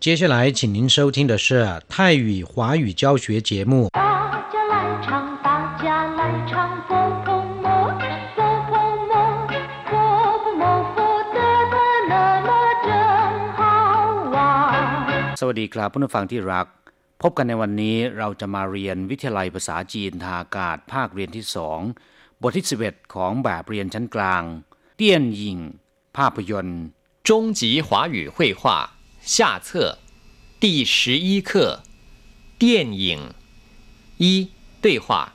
接下来，请您收听的是泰语华语教学节目。大家来唱，大家来唱，佛婆摩，佛婆摩，佛婆摩，佛得得乐乐真好玩。 สวัสดีครับผู้ฟังที่รัก พบกันในวันนี้เราจะมาเรียนวิทยาลัยภาษาจีนทางอากาศภาคเรียนที่สองบทที่ 11 ของแบบเรียนชั้นกลาง เตี้ยนยิง ภาพยนตร์ 中级华语绘画 下册第十一课电影一对话，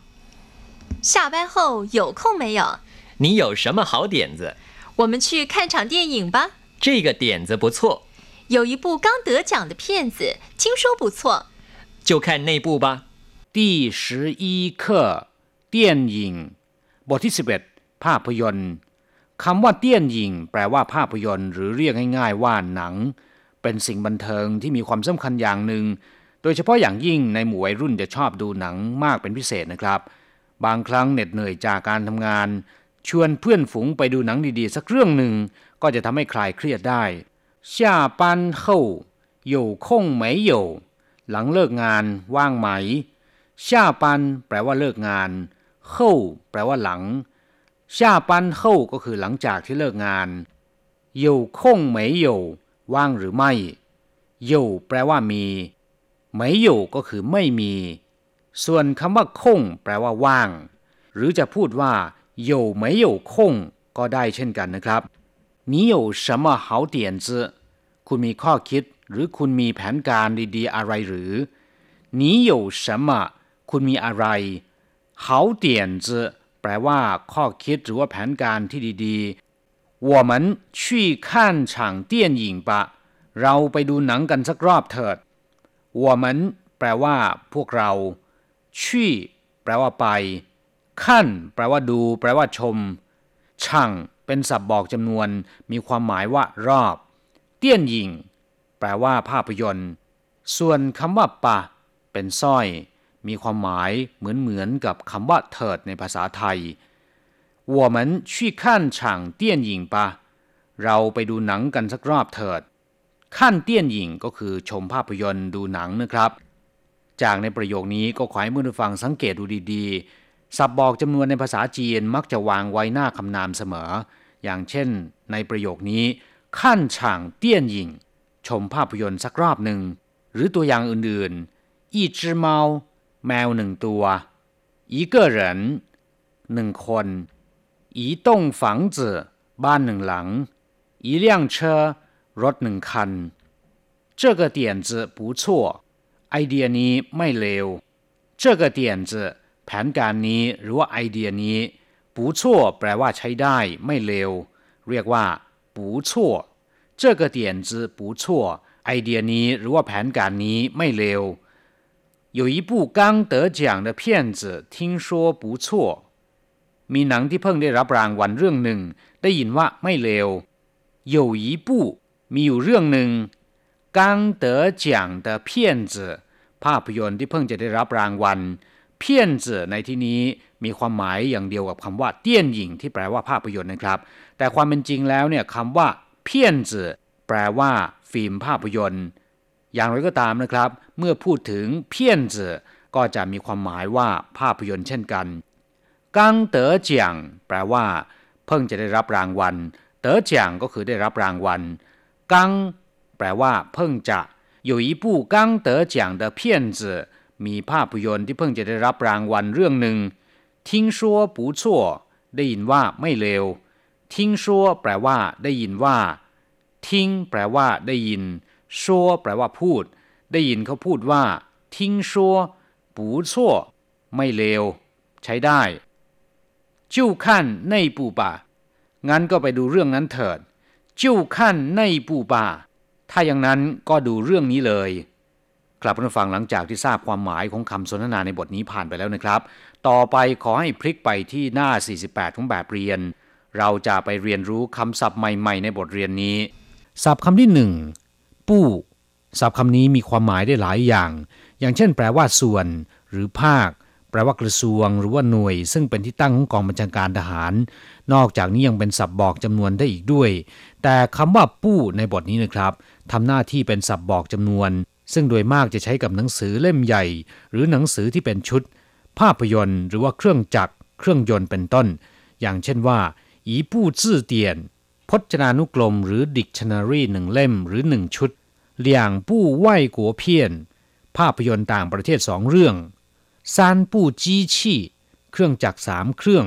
下班后有空没有？你有什么好点子？我们去看场电影吧。这个点子不错，有一部刚得奖的片子，听说不错。就看那部吧。第十一课เตี้ยนยิง บทที่ 11 ภาพยนตร์คำว่าเตี้ยนยิง แปลว่าภาพยนตร์ หรือเรียกง่ายๆว่าหนัง เป็นสิ่งบันเทิงที่มีความสำคัญอย่างหนึ่ง โดยเฉพาะอย่างยิ่งในหมู่วัยรุ่นจะชอบดูหนังมากเป็นพิเศษนะครับ บางครั้งเหน็ดเหนื่อยจากการทำงาน ชวนเพื่อนฝูงไปดูหนังดีๆ สักเรื่องหนึ่ง ก็จะทำให้คลายเครียดได้下班后有空没有หลังเลิกงานว่างไหม下班แปลว่าเลิกงาน后แปลว่าหลัง下班后ก็คือหลังจากที่เลิกงาน有空没有 ว่างหรือไม่有แปลว่ามีไม่有ก็คือไม่มี ส่วนคำว่าคงแปลว่าว่าง หรือจะพูดว่า有没有空ก็ได้เช่นกันนะครับ你有什么好点子คุณมีข้อคิด หรือคุณมีแผนการดีๆ อะไรหรือ你有什么คุณมีอะไร好点子แปลว่า ข้อคิดหรือว่าแผนการที่ดีๆ 我们去看场电影吧เราไปดูหนังกันสักรอบเถิด我们แปลว่า พวกเราชี่แปลว่าไปขั้นแปลว่าดู แปลว่าชม ช่างเป็นศัพท์บอกจำนวน มีความหมายว่ารอบ เตี้ยนหยิง แปลว่าภาพยนตร์ ส่วนคำว่าปะ เป็นสร้อย มีความหมายเหมือนเหมือนกับคำว่าเถิดในภาษาไทย 我们去看场电影吧เราไปดูหนังกันสักรอบเถิด ขั้นเตี้ยนหยิงก็คือชมภาพยนตร์ดูหนังนะครับ จากในประโยคนี้ก็ขอให้ผู้ฟังสังเกตดูดีๆ ศัพท์บอกจำนวนในภาษาจีนมักจะวางไว้หน้าคำนามเสมอ อย่างเช่น ในประโยคนี้ ขั้นฉางเตี้ยนหยิง ชมภาพยนตร์สักรอบหนึ่ง หรือตัวอย่างอื่นๆอีจือเมาแมวหนึ่งตัวอีเกอเหรินหนึ่งคน อีต้งฝังจือบ้านหนึ่งหลังอีเลี่ยงเชอรถหนึ่งคัน这个点子不错ไอเดียนี้ไม่เลว这个点子แผนการนี้หรือว่าไอเดียนี้不错แปลว่าใช้ได้ ไม่เลว เรียกว่า不错这个点子不错ไอเดียนี้หรือว่าแผนการนี้ไม่เลว有一部刚得奖的片子听说不错 มีหนังที่เพิ่งได้รับรางวัลเรื่องหนึ่ง ได้ยินว่าไม่เลวหยู่อีปู้มีอยู่เรื่องหนึ่งกังเต๋อเจียงเต๋อเพี้ยนจื่อภาพยนตร์ที่เพิ่งจะได้รับรางวัล เพี้ยนจื่อในที่นี้มีความหมายอย่างเดียวกับคำว่าเตี้ยนหญิงที่แปลว่าภาพยนตร์นะครับ แต่ความเป็นจริงแล้วเนี่ยคำว่า เพี้ยนจื่อแปลว่า ฟิล์มภาพยนตร์ อย่างไรก็ตามนะครับ เมื่อพูดถึงเพี้ยนจื่อก็จะมีความหมายว่าภาพยนตร์เช่นกัน กังเต๋อเจียงแปลว่า เพิ่งจะได้รับรางวัล เต๋อเจียงก็คือได้รับรางวัล กังแปลว่า เพิ่งจะอยู่อีปู้กังเต๋อเจียงเดอเพี้มีภาพยนตร์ที่เพิ่งจะได้รับรางวัลเรื่องหนึ่งทิ้งได้ยินว่าไม่เลวทิ้แปลว่า ได้ยินว่า ทิ้งแปลว่า ได้ยินชัวแปลว่าพูด ได้ยินเขาพูดว่าทิ้งชัวปูไม่เลว ใช้ได้ จิ้วขั้นในปูป่างั้นก็ไปดูเรื่องนั้นเถิด จิ้วขั้นในปูป่า ถ้าอย่างนั้นก็ดูเรื่องนี้เลยกลับมาฟังหลังจากที่ทราบความหมายของคำสนทนาในบทนี้ผ่านไปแล้วนะครับ ต่อไปขอให้พลิกไปที่หน้า 48 ของแบบเรียน เราจะไปเรียนรู้คำศัพท์ใหม่ ๆ ในบทเรียนนี้ ศัพท์คำที่หนึ่งปู้ศัพท์คำนี้มีความหมายได้หลายอย่าง อย่างเช่น แปลว่าส่วน หรือภาค ลว่ากระทรวงหรือว่าหน่วย ซึ่งเป็นที่ตั้งของกองบัญชาการทหาร นอกจากนี้ยังเป็นศัพท์บอกจำนวนได้อีกด้วย แต่คำว่าปู้ในบทนี้นะครับทำหน้าที่เป็นศัพท์บอกจำนวน ซึ่งโดยมากจะใช้กับหนังสือเล่มใหญ่ หรือหนังสือที่เป็นชุด ภาพยนตร์ หรือว่าเครื่องจักร เครื่องยนต์เป็นต้น อย่างเช่นว่าอีปู้จื่อเตียนพจนานุกรมหรือ dictionary หนึ่งเล่มหรือหนึ่งชุดเหลี่ยงปู้ไหวกัวเพียน ภาพยนตร์ต่างประเทศสองเรื่อง ซานปู้จี้ชี่เครื่องจักรสามเครื่อง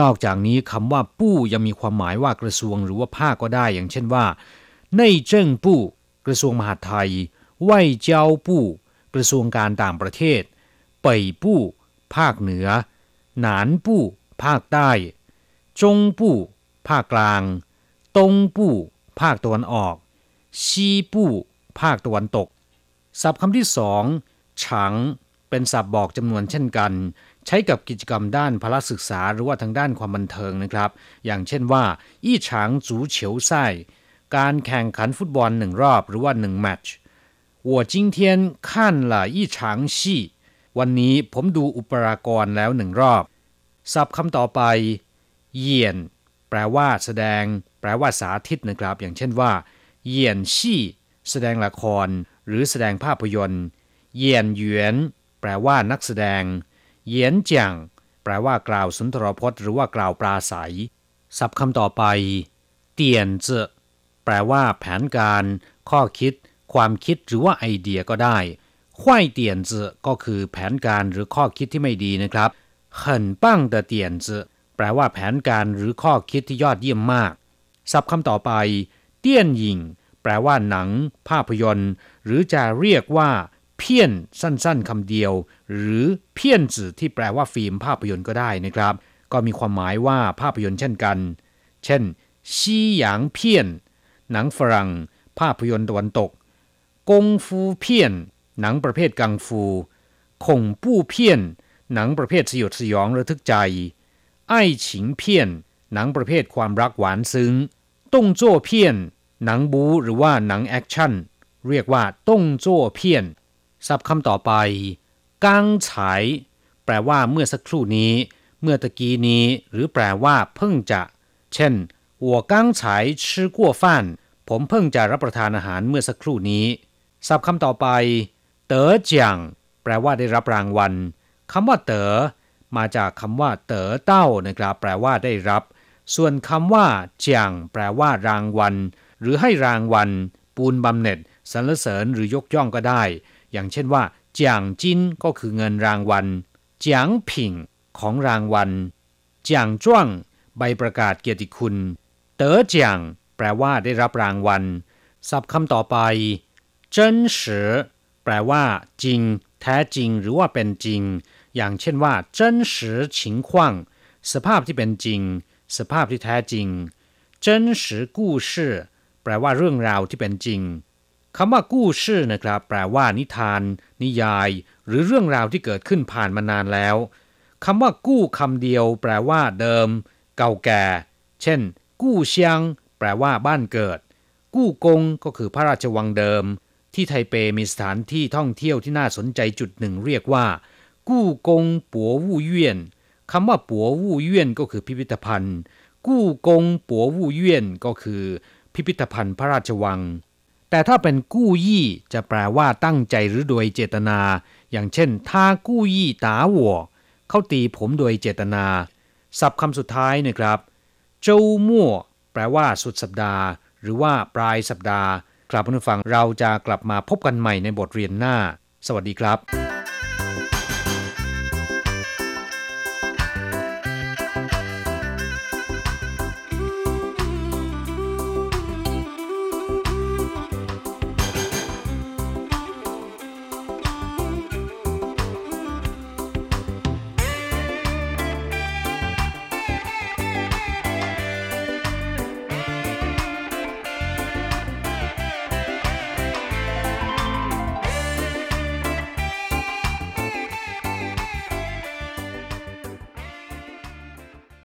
นอกจากนี้คำว่าปู้ยังมีความหมายว่ากระทรวงหรือว่าภาคก็ได้ อย่างเช่นว่าในเจิ้งปู้กระทรวงมหาดไทยไหวเจ้าปู้กระทรวงการต่างประเทศ เป่ยปู้ภาคเหนือ หนานปู้ภาคใต้ จงปู้ภาคกลาง ตงปู้ภาคตะวันออกซีปู้ภาคตะวันตก ศัพท์คำที่สองฉัง เป็นศัพท์บอกจำนวนเช่นกัน ใช้กับกิจกรรมด้านพละศึกษาหรือว่าทางด้านความบันเทิงนะครับ อย่างเช่นว่าอี้ฉางจูเฉียวไส้การแข่งขันฟุตบอลหนึ่งรอบหรือว่าหนึ่งแมตช์我今天看了一场戏วันนี้ผมดูอุปรากรแล้วหนึ่งรอบ ศัพท์คำต่อไป เยียน แปลว่าแสดง แปลว่าสาธิตนะครับ อย่างเช่นว่า เยียนชี่ แสดงละคร หรือแสดงภาพยนตร์ เยียนหยวน แปลว่านักแสดง เหยียนเจียง แปลว่ากล่าวสุนทรพจน์หรือว่ากล่าวปราศัยศัพท์คำต่อไป เตียนเจแปลว่าแผนการ ข้อคิด ความคิดหรือว่าไอเดียก็ได้ห้ายเตียนเจก็คือแผนการหรือข้อคิดที่ไม่ดีนะครับเขินปั้งเตียนเจแปลว่าแผนการหรือข้อคิดที่ยอดเยี่ยมมาก ศัพท์คำต่อไป เตี้ยนยิง แปลว่าหนัง ภาพยนตร์ หรือจะเรียกว่า เพี้ยนสั้นๆคำเดียว หรือเพี้ยนจือที่แปลว่าฟิล์มภาพยนตร์ก็ได้นะครับ ก็มีความหมายว่าภาพยนตร์เช่นกัน เช่น西洋片 หนังฝรั่ง ภาพยนตร์ตะวันตก 功夫片 หนังประเภทกังฟู恐怖片 หนังประเภทสยดสยองระทึกใจ 愛情片 หนังประเภทความรักหวานซึ้ง 動作片 หนังบู๊หรือว่าหนังแอคชั่น เรียกว่า動作片 ศัพท์คำต่อไปกังฉายแปลว่าเมื่อสักครู่นี้ เมื่อตะกี้นี้ หรือแปลว่าเพิ่งจะ เช่น我刚才吃过饭ผมเพิ่งจะรับประทานอาหารเมื่อสักครู่นี้ ศัพท์คำต่อไป เต๋อเจียงแปลว่าได้รับรางวัลคำว่าเต๋อมาจากคำว่าเต๋อเต้านะครับ แปลว่าได้รับ ส่วนคำว่าเจียงแปลว่ารางวัล หรือให้รางวัล ปูนบำเหน็จสรรเสริญหรือยกย่องก็ได้ อย่างเช่นว่าเจียงจินก็คือเงินรางวัลเจียงผิงของรางวัลเจียงจ้วงใบประกาศเกียรติคุณ เต๋อเจียงแปลว่าได้รับรางวัลศัพท์คำต่อไปเจิ้นสือแปลว่า จริง แท้จริง หรือว่าเป็นจริง อย่างเช่นว่าเจิ้นสือ情况สภาพที่เป็นจริง สภาพที่แท้จริงเจิ้นสือกู้ชื่อแปลว่าเรื่องราวที่เป็นจริง คำว่ากู้ชื่อนะครับ แปลว่านิทาน นิยาย หรือเรื่องราวที่เกิดขึ้นผ่านมานานแล้วคำว่ากู้คำเดียว แปลว่าเดิม เก่าแก่ เช่น กู้เชียง แปลว่าบ้านเกิด กู้กงก็คือพระราชวังเดิม ที่ไทเปมีสถานที่ท่องเที่ยวที่น่าสนใจจุดหนึ่งเรียกว่า กู้กงปัววู่เยี่ยนคำว่าปัววู่เยี่ยนก็คือพิพิธภัณฑ์ กู้กงปัววู่เยี่ยนก็คือ พิพิธภัณฑ์พระราชวัง แต่ถ้าเป็นกู้ยี่จะแปลว่าตั้งใจหรือโดยเจตนา อย่างเช่นถ้ากู้ยี่ตาหัวเขาตีผมโดยเจตนา ศัพท์คำสุดท้ายนะครับ เจ้ามั่วแปลว่าสุดสัปดาห์ หรือว่าปลายสัปดาห์ ครับผู้ฟังเราจะกลับมาพบกันใหม่ในบทเรียนหน้า สวัสดีครับ